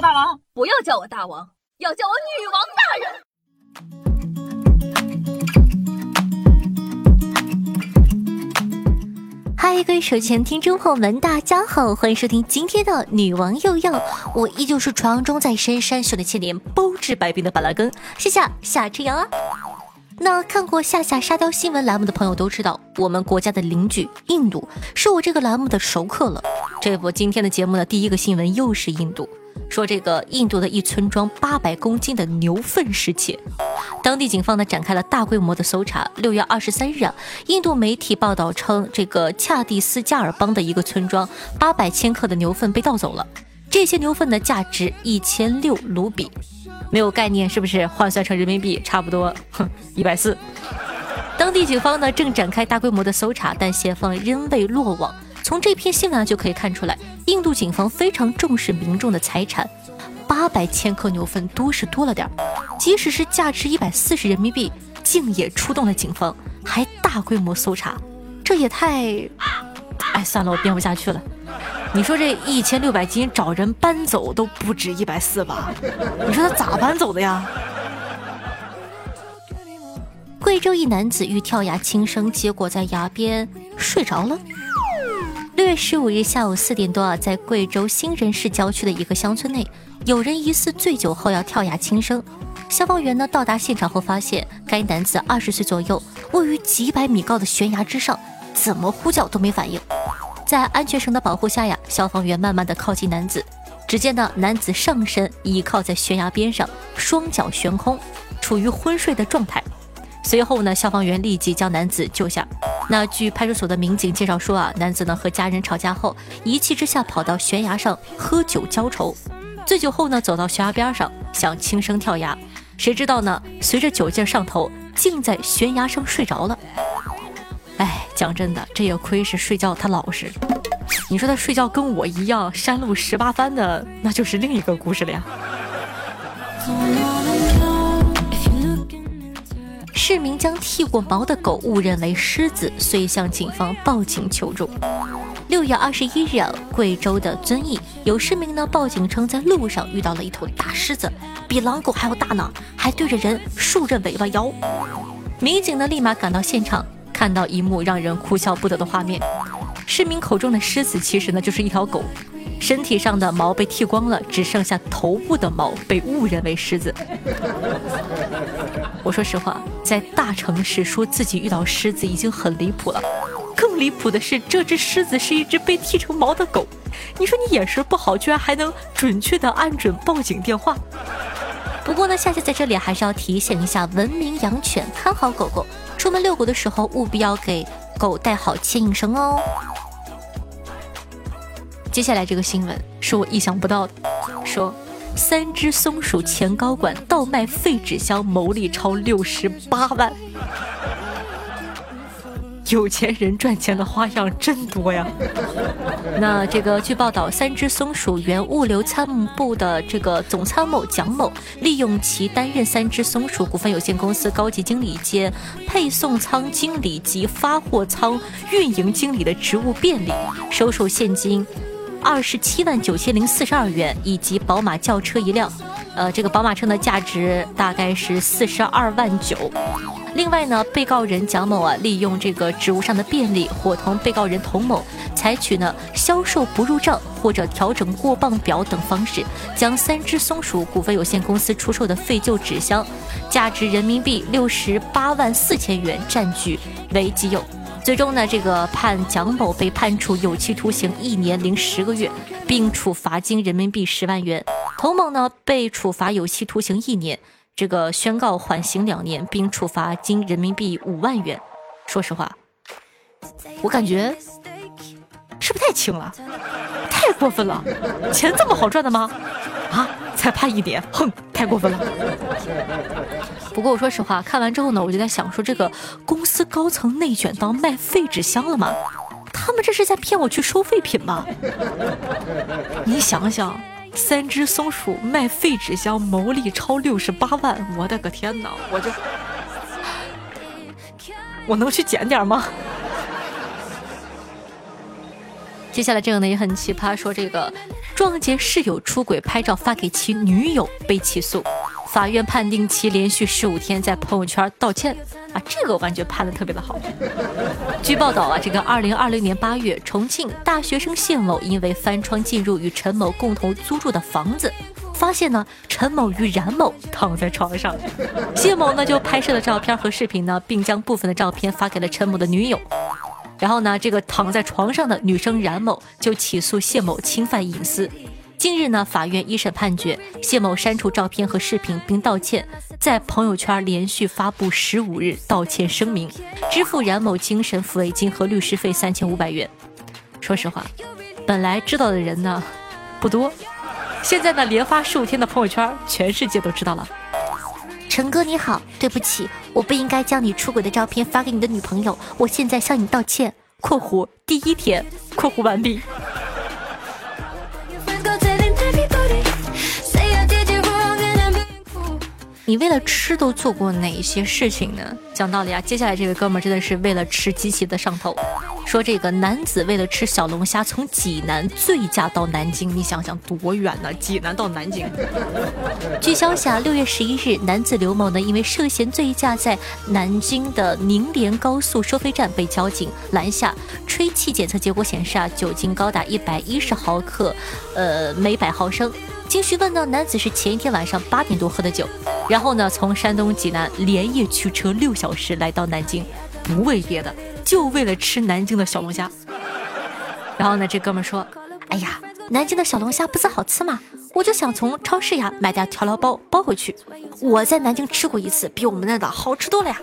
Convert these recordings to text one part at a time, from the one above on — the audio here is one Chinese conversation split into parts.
大王，不要叫我大王，要叫我女王大人。嗨，各位手前听众朋友们，大家好，欢迎收听今天的女王又要，我依旧是传说中在深山修炼千年、包治百病的板蓝根，谢谢夏之阳啊。那看过夏夏沙雕新闻栏目的朋友都知道，我们国家的邻居印度是我这个栏目的熟客了。这不，今天的节目的第一个新闻又是印度。说这个印度的一村庄八百公斤的牛粪失窃，当地警方呢展开了大规模的搜查。六月二十三日啊，印度媒体报道称，这个恰蒂斯加尔邦的一个村庄八百千克的牛粪被盗走了。这些牛粪的价值一千六卢比，没有概念是不是？换算成人民币差不多，哼，一百四。当地警方呢正展开大规模的搜查，但嫌犯仍未落网。从这篇新闻就可以看出来，印度警方非常重视民众的财产。八百千克牛粪多是多了点儿，即使是价值一百四十人民币，竟也出动了警方，还大规模搜查，这也太……哎，算了，我编不下去了。你说这一千六百斤找人搬走都不止一百四吧？你说他咋搬走的呀？贵州一男子欲跳崖轻生，结果在崖边睡着了。六月十五日下午四点多啊，在贵州兴仁市郊区的一个乡村内，有人疑似醉酒后要跳崖轻生。消防员呢到达现场后，发现该男子二十岁左右，位于几百米高的悬崖之上，怎么呼叫都没反应。在安全绳的保护下呀，消防员慢慢的靠近男子，只见呢男子上身倚靠在悬崖边上，双脚悬空，处于昏睡的状态。随后呢，消防员立即将男子救下。那据派出所的民警介绍说啊，男子呢和家人吵架后，一气之下跑到悬崖上喝酒浇愁，醉酒后呢走到悬崖边上想轻生跳崖，谁知道呢随着酒劲上头，竟在悬崖上睡着了。哎，讲真的，这也亏是睡觉他老实。你说他睡觉跟我一样山路十八番的，那就是另一个故事了呀。市民将剃过毛的狗误认为狮子，遂向警方报警求助。六月二十一日，贵州的遵义有市民呢报警称，在路上遇到了一头大狮子，比狼狗还要大呢，还对着人竖着尾巴摇。民警呢立马赶到现场，看到一幕让人哭笑不得的画面：市民口中的狮子，其实呢就是一条狗。身体上的毛被剃光了，只剩下头部的毛被误认为狮子。我说实话，在大城市说自己遇到狮子已经很离谱了，更离谱的是这只狮子是一只被剃成毛的狗。你说你眼神不好，居然还能准确的按准报警电话。不过呢，夏夏在这里还是要提醒一下，文明养犬，看好狗狗，出门遛狗的时候务必要给狗带好牵引绳哦。接下来这个新闻是我意想不到的，说三只松鼠前高管倒卖废纸箱牟利超六十八万，有钱人赚钱的花样真多呀。那这个据报道，三只松鼠原物流参谋部的这个总参谋蒋某，利用其担任三只松鼠股份有限公司高级经理兼配送仓经理及发货仓运营经理的职务便利，收受现金。二十七万九千零四十二元，以及宝马轿车一辆，呃，这个宝马车的价值大概是四十二万九。另外呢，被告人蒋某啊，利用这个职务上的便利，伙同被告人童某，采取呢销售不入账或者调整过磅表等方式，将三只松鼠股份有限公司出售的废旧纸箱，价值人民币六十八万四千元占据为己有。最终呢，这个判蒋某被判处有期徒刑一年零十个月，并处罚金人民币十万元。童某呢被处罚有期徒刑一年，这个宣告缓刑两年，并处罚金人民币五万元。说实话，我感觉是不是太轻了？太过分了！钱这么好赚的吗？啊，才判一年，哼，太过分了。不过我说实话，看完之后呢，我就在想，说这个公司高层内卷到卖废纸箱了吗？他们这是在骗我去收废品吗？你想想，三只松鼠卖废纸箱牟利超六十八万，我的个天哪！我就我能去捡点吗？接下来这个呢也很奇葩，说这个撞见室友出轨拍照发给其女友被起诉，法院判定其连续十五天在朋友圈道歉啊，这个我感觉判的特别的好。据报道啊，这个二零二零年八月，重庆大学生谢某因为翻窗进入与陈某共同租住的房子，发现呢陈某与冉某躺在床上，谢某呢就拍摄了照片和视频呢，并将部分的照片发给了陈某的女友。然后呢，这个躺在床上的女生冉某就起诉谢某侵犯隐私。近日呢，法院一审判决谢某删除照片和视频并道歉，在朋友圈连续发布十五日道歉声明，支付冉某精神抚慰金和律师费三千五百元。说实话，本来知道的人呢不多，现在呢连发十五天的朋友圈，全世界都知道了。陈哥你好，对不起，我不应该将你出轨的照片发给你的女朋友，我现在向你道歉。（括弧第一天）（括弧完毕）。你为了吃都做过哪些事情呢？讲道理啊，接下来这位哥们儿真的是为了吃极其的上头。说这个男子为了吃小龙虾从济南醉驾到南京，你想想多远呢？济南到南京。据消息啊，六月十一日，男子刘某呢因为涉嫌醉驾，在南京的宁连高速收费站被交警拦下，吹气检测结果显示啊，酒精高达一百一十毫克，呃每百毫升。经询问呢，男子是前一天晚上八点多喝的酒，然后呢从山东济南连夜驱车六小时来到南京，不为别的，就为了吃南京的小龙虾。然后呢，这哥们说：“ 哎呀，南京的小龙虾不是好吃吗？我就想从超市呀买点调料包包回去。我在南京吃过一次，比我们那的好吃多了呀。”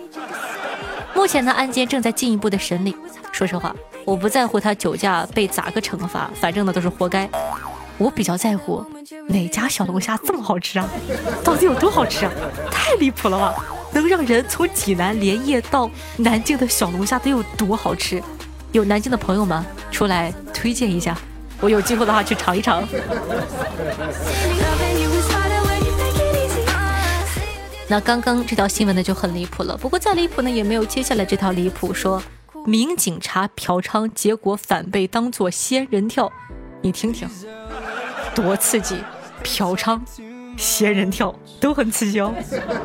目前呢，案件正在进一步的审理。说实话，我不在乎他酒驾被咋个惩罚，反正呢都是活该。我比较在乎哪家小龙虾这么好吃啊？到底有多好吃啊？太离谱了吧！能让人从济南连夜到南京的小龙虾得有多好吃？有南京的朋友们出来推荐一下，我有机会的话去尝一尝。那刚刚这条新闻呢就很离谱了，不过再离谱呢也没有接下来这条离谱，说民警查嫖娼，结果反被当作仙人跳，你听听。多刺激！嫖娼、仙人跳都很刺激哦。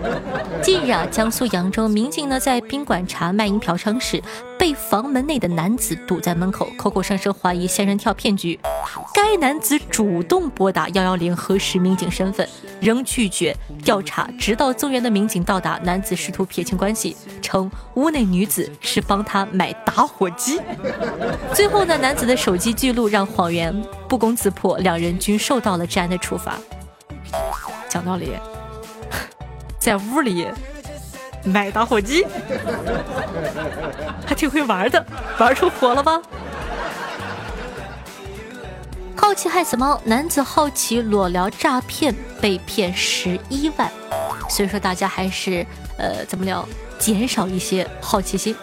近日啊，江苏扬州民警呢在宾馆查卖淫嫖娼时，被房门内的男子堵在门口，口口声声怀疑仙人跳骗局。该男子主动拨打幺幺零核实民警身份，仍拒绝调查。直到增援的民警到达，男子试图撇清关系，称屋内女子是帮他买打火机。最后呢，男子的手机记录让谎言不攻自破，两人均受到了治安的处罚。讲道理，在屋里买打火机，还挺会玩的，玩出火了吧？好奇害死猫，男子好奇裸聊诈骗被骗十一万，所以说大家还是呃怎么聊，减少一些好奇心。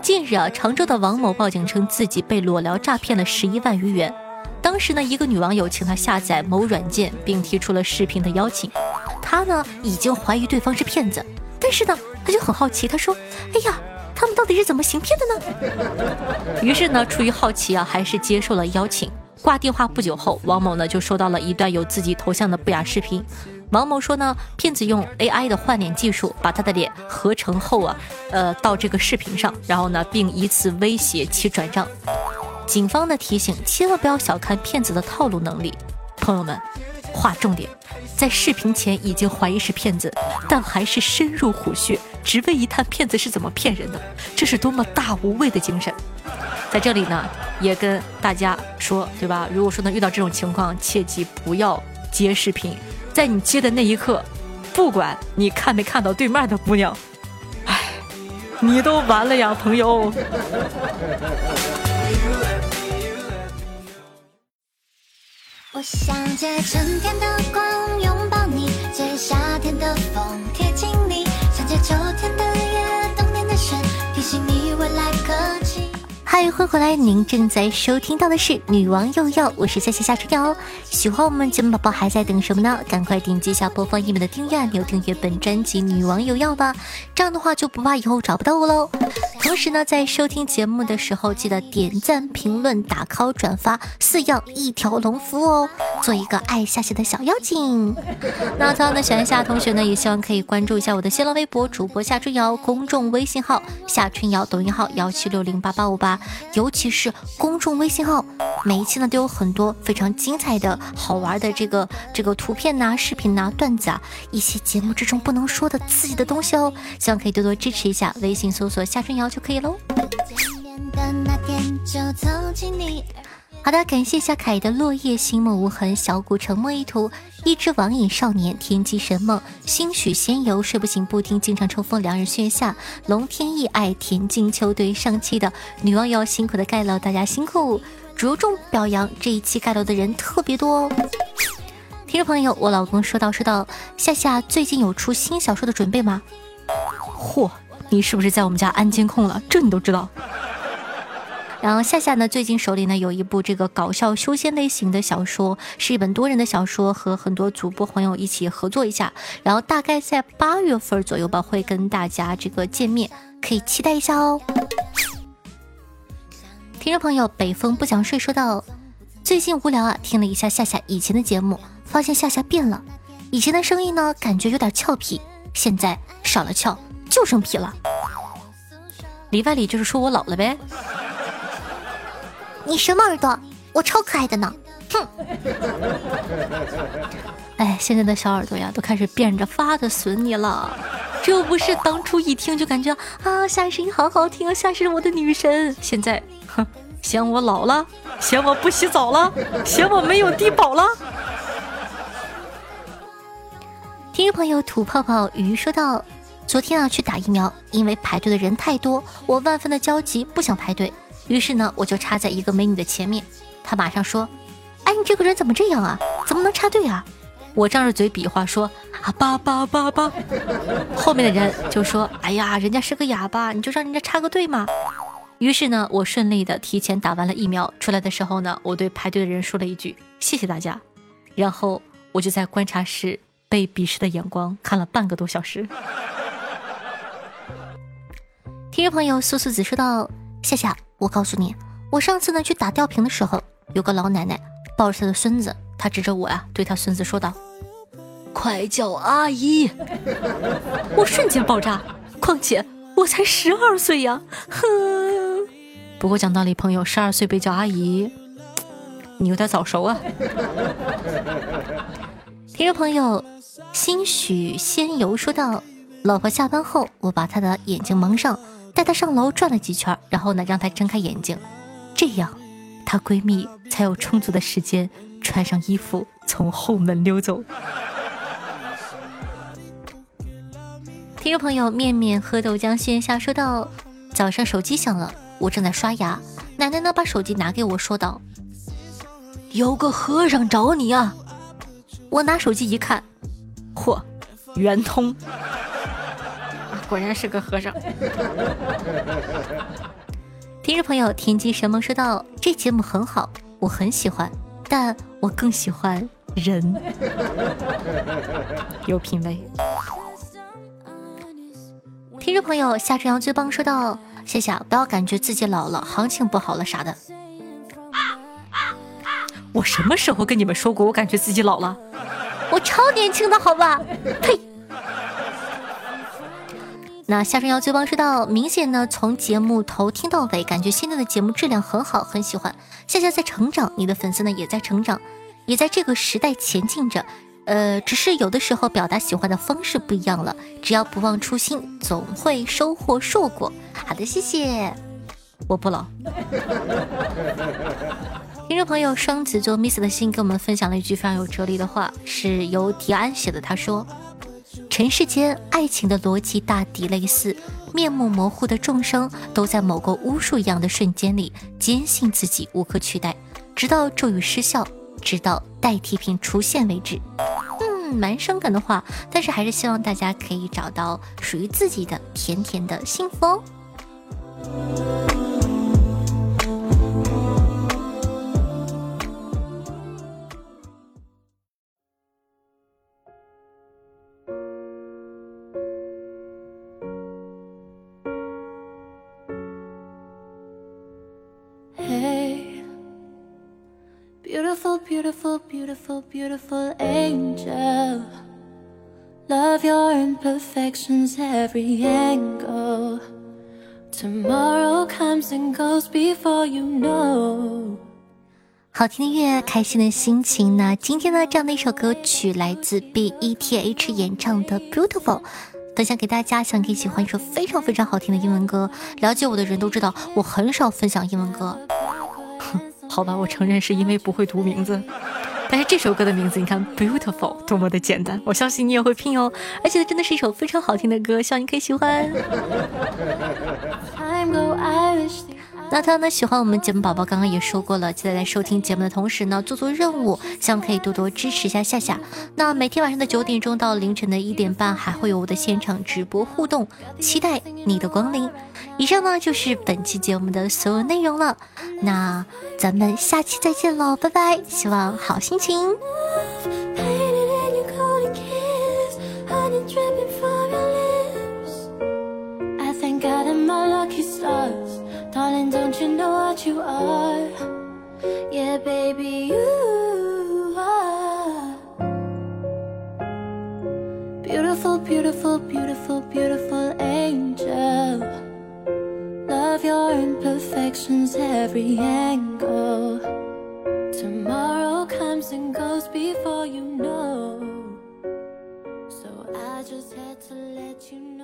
近日啊，常州的王某报警称自己被裸聊诈骗了十一万余元。当时呢，一个女网友请他下载某软件，并提出了视频的邀请。他呢已经怀疑对方是骗子，但是呢他就很好奇，他说：“哎呀，他们到底是怎么行骗的呢？” 于是呢，出于好奇啊，还是接受了邀请。挂电话不久后，王某呢就收到了一段有自己头像的不雅视频。王某说呢，骗子用 AI 的换脸技术把他的脸合成后啊，呃，到这个视频上，然后呢，并以此威胁其转账。警方的提醒：千万不要小看骗子的套路能力。朋友们，划重点，在视频前已经怀疑是骗子，但还是深入虎穴，只为一探骗子是怎么骗人的，这是多么大无畏的精神！在这里呢，也跟大家说，对吧？如果说能遇到这种情况，切记不要接视频，在你接的那一刻，不管你看没看到对面的姑娘，哎，你都完了呀，朋友。我想借春天的光拥抱你，借夏天的风贴近你，想借秋天的嗨，欢迎回来！您正在收听到的是《女王又要》，我是夏夏夏春瑶。喜欢我们节目宝宝还在等什么呢？赶快点击一下播放页面的订阅按钮，订阅本专辑《女王又要》吧。这样的话就不怕以后找不到我喽。同时呢，在收听节目的时候，记得点赞、评论、打 call、转发，四样一条龙服务哦，做一个爱夏夏的小妖精。那同样的，喜欢夏同学呢，也希望可以关注一下我的新浪微博主播夏春瑶，公众微信号夏春瑶，抖音号幺七六零八八五八，尤其是公众微信号，每一期呢都有很多非常精彩的好玩的这个这个图片呐、视频呐、段子啊，一些节目之中不能说的刺激的东西哦，希望可以多多支持一下，微信搜索夏春瑶就可以喽。好的，感谢一下凯的落叶心梦无痕，小谷沉默一图，一只网瘾少年，天机神梦，兴许仙游，睡不醒不听，经常抽风，两人月下，龙天意爱，田径球队上期的女网友辛苦的盖楼，大家辛苦，着重表扬这一期盖楼的人特别多哦。听众朋友，我老公说到说到，夏夏最近有出新小说的准备吗？嚯！你是不是在我们家安监控了？这你都知道。然后夏夏呢，最近手里呢有一部这个搞笑修仙类型的小说，是一本多人的小说，和很多主播朋友一起合作一下。然后大概在八月份左右吧，会跟大家这个见面，可以期待一下哦。听众朋友，北风不想睡说道：最近无聊啊，听了一下夏夏以前的节目，发现夏夏变了，以前的声音呢感觉有点俏皮，现在少了俏。就剩皮了，里外里就是说我老了呗。你什么耳朵？我超可爱的呢。哼。哎，现在的小耳朵呀，都开始变着法的损你了。这不是当初一听就感觉啊，夏声音好好听啊，夏是我的女神。现在，哼，嫌我老了，嫌我不洗澡了，嫌我没有低保了。听众朋友吐泡泡鱼说道。昨天啊，去打疫苗，因为排队的人太多，我万分的焦急，不想排队。于是呢，我就插在一个美女的前面。她马上说：“哎，你这个人怎么这样啊？怎么能插队啊？”我张着嘴比划说：“啊，叭叭叭叭。” 后面的人就说：“哎呀，人家是个哑巴，你就让人家插个队嘛。”于是呢，我顺利的提前打完了疫苗。出来的时候呢，我对排队的人说了一句：“谢谢大家。”然后我就在观察室被鄙视的眼光看了半个多小时。听众朋友苏苏子说道：“夏夏，我告诉你，我上次呢去打吊瓶的时候，有个老奶奶抱着她的孙子，她指着我呀，对她孙子说道：‘快叫阿姨！’ 我瞬间爆炸。况且我才十二岁呀，哼！不过讲道理，朋友，十二岁被叫阿姨，你有点早熟啊。听众朋友兴许仙游说道：‘老婆下班后，我把她的眼睛蒙上。’带她上楼转了几圈，然后呢，让她睁开眼睛，这样，她闺蜜才有充足的时间穿上衣服从后门溜走。听众朋友面面喝豆浆线下说道：早上手机响了，我正在刷牙，奶奶呢把手机拿给我说道：“有个和尚找你啊。”我拿手机一看，嚯，圆通。果然是个和尚。听众朋友，天机神梦说道：“这节目很好，我很喜欢，但我更喜欢人，有品味。”听众朋友，夏春阳最棒说道：“谢谢，不要感觉自己老了，行情不好了啥的。”我什么时候跟你们说过我感觉自己老了？我超年轻的好吧？呸！那夏春瑶最棒知道，明显呢，从节目头听到尾，感觉现在的节目质量很好，很喜欢。夏夏在成长，你的粉丝呢也在成长，也在这个时代前进着。呃，只是有的时候表达喜欢的方式不一样了。只要不忘初心，总会收获硕果。好的，谢谢。我不老。听众朋友双子座 miss 的信给我们分享了一句非常有哲理的话，是由迪安写的。他说。尘世间，爱情的逻辑大抵类似：面目模糊的众生都在某个巫术一样的瞬间里，坚信自己无可取代，直到咒语失效，直到代替品出现为止。嗯，蛮伤感的话，但是还是希望大家可以找到属于自己的甜甜的幸福哦。Beautiful, beautiful, angel. Love your imperfections every angle. Tomorrow comes and goes before you know. 好听的音乐，开心的心情。那今天呢，这样的一首歌曲来自 B E T H 演唱的《Beautiful》，分享给大家。想可以喜欢一首非常非常好听的英文歌。了解我的人都知道，我很少分享英文歌。好吧，我承认是因为不会读名字。但是这首歌的名字，你看，beautiful，多么的简单，我相信你也会拼哦。而且真的是一首非常好听的歌，希望你可以喜欢。那他呢喜欢我们节目宝宝，刚刚也说过了，记得在收听节目的同时呢，做做任务，希望可以多多支持一下夏夏。那每天晚上的九点钟到凌晨的一点半，还会有我的现场直播互动，期待你的光临。以上呢就是本期节目的所有内容了，那咱们下期再见喽，拜拜！希望好心情。What you are? Yeah, baby, you are. Beautiful, beautiful, beautiful, beautiful angel. Love your imperfections, every angle. Tomorrow comes and goes before you know. So I just had to let you know